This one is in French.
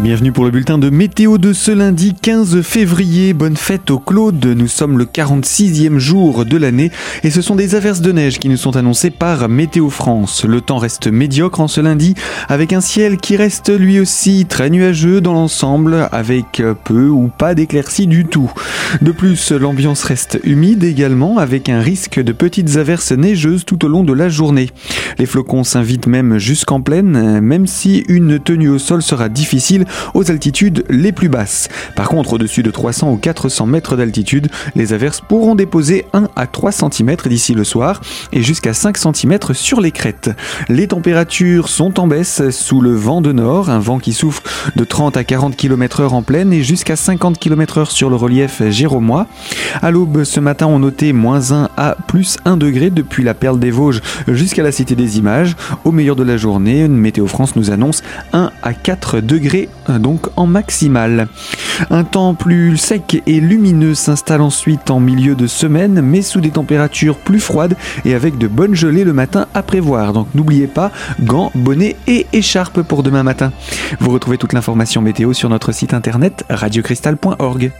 bienvenue pour le bulletin de météo de ce lundi 15 février. Bonne fête au Claude, nous sommes le 46e jour de l'année et ce sont des averses de neige qui nous sont annoncées par Météo France. Le temps reste médiocre en ce lundi avec un ciel qui reste lui aussi très nuageux dans l'ensemble avec peu ou pas d'éclaircies du tout. De plus, l'ambiance reste humide également avec un risque de petites averses neigeuses tout au long de la journée. Les flocons s'invitent même jusqu'en pleine, même si une tenue au sol sera difficile aux altitudes les plus basses. Par contre, au-dessus de 300 ou 400 mètres d'altitude, les averses pourront déposer 1 à 3 cm d'ici le soir et jusqu'à 5 cm sur les crêtes. Les températures sont en baisse sous le vent de nord, un vent qui souffle de 30 à 40 km h en pleine et jusqu'à 50 km h sur le relief géromois. À l'aube, ce matin, on notait moins 1 à plus 1 degré depuis la perle des Vosges jusqu'à la Cité des Images. Au meilleur de la journée, Météo France nous annonce 1 à 4 degrés donc en maximal. Un temps plus sec et lumineux s'installe ensuite en milieu de semaine, mais sous des températures plus froides et avec de bonnes gelées le matin à prévoir. Donc n'oubliez pas gants, bonnets et écharpes pour demain matin. Vous retrouvez toute l'information météo sur notre site internet radiocristal.org.